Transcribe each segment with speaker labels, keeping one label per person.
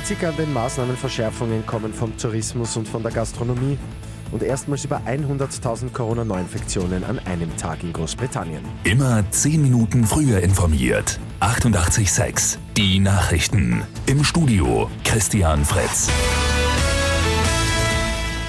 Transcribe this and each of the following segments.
Speaker 1: Kritik an den Maßnahmenverschärfungen kommen vom Tourismus und von der Gastronomie und erstmals über 100.000 Corona-Neuinfektionen an einem Tag in Großbritannien.
Speaker 2: Immer 10 Minuten früher informiert. 88.6 Die Nachrichten. Im Studio Christian Fritz.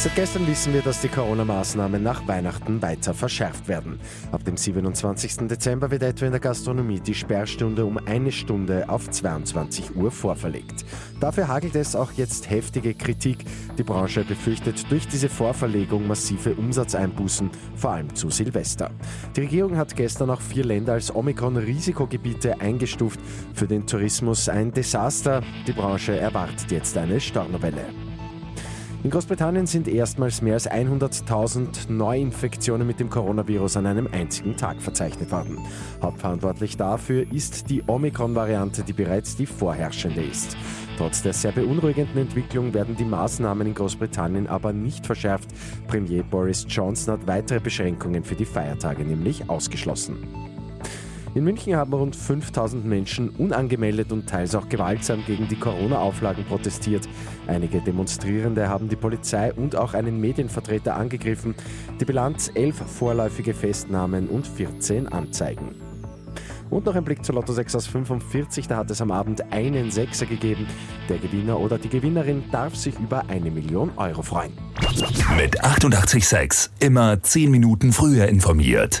Speaker 1: Seit gestern wissen wir, dass die Corona-Maßnahmen nach Weihnachten weiter verschärft werden. Ab dem 27. Dezember wird etwa in der Gastronomie die Sperrstunde um eine Stunde auf 22 Uhr vorverlegt. Dafür hagelt es auch jetzt heftige Kritik. Die Branche befürchtet durch diese Vorverlegung massive Umsatzeinbußen, vor allem zu Silvester. Die Regierung hat gestern auch vier Länder als Omikron-Risikogebiete eingestuft. Für den Tourismus ein Desaster. Die Branche erwartet jetzt eine Stornowelle. In Großbritannien sind erstmals mehr als 100.000 Neuinfektionen mit dem Coronavirus an einem einzigen Tag verzeichnet worden. Hauptverantwortlich dafür ist die Omikron-Variante, die bereits die vorherrschende ist. Trotz der sehr beunruhigenden Entwicklung werden die Maßnahmen in Großbritannien aber nicht verschärft. Premier Boris Johnson hat weitere Beschränkungen für die Feiertage nämlich ausgeschlossen. In München haben rund 5000 Menschen unangemeldet und teils auch gewaltsam gegen die Corona-Auflagen protestiert. Einige Demonstrierende haben die Polizei und auch einen Medienvertreter angegriffen. Die Bilanz elf vorläufige Festnahmen und 14 Anzeigen. Und noch ein Blick zu Lotto 6 aus 45. Da hat es am Abend einen Sechser gegeben. Der Gewinner oder die Gewinnerin darf sich über eine Million Euro freuen.
Speaker 2: Mit 886 immer 10 Minuten früher informiert.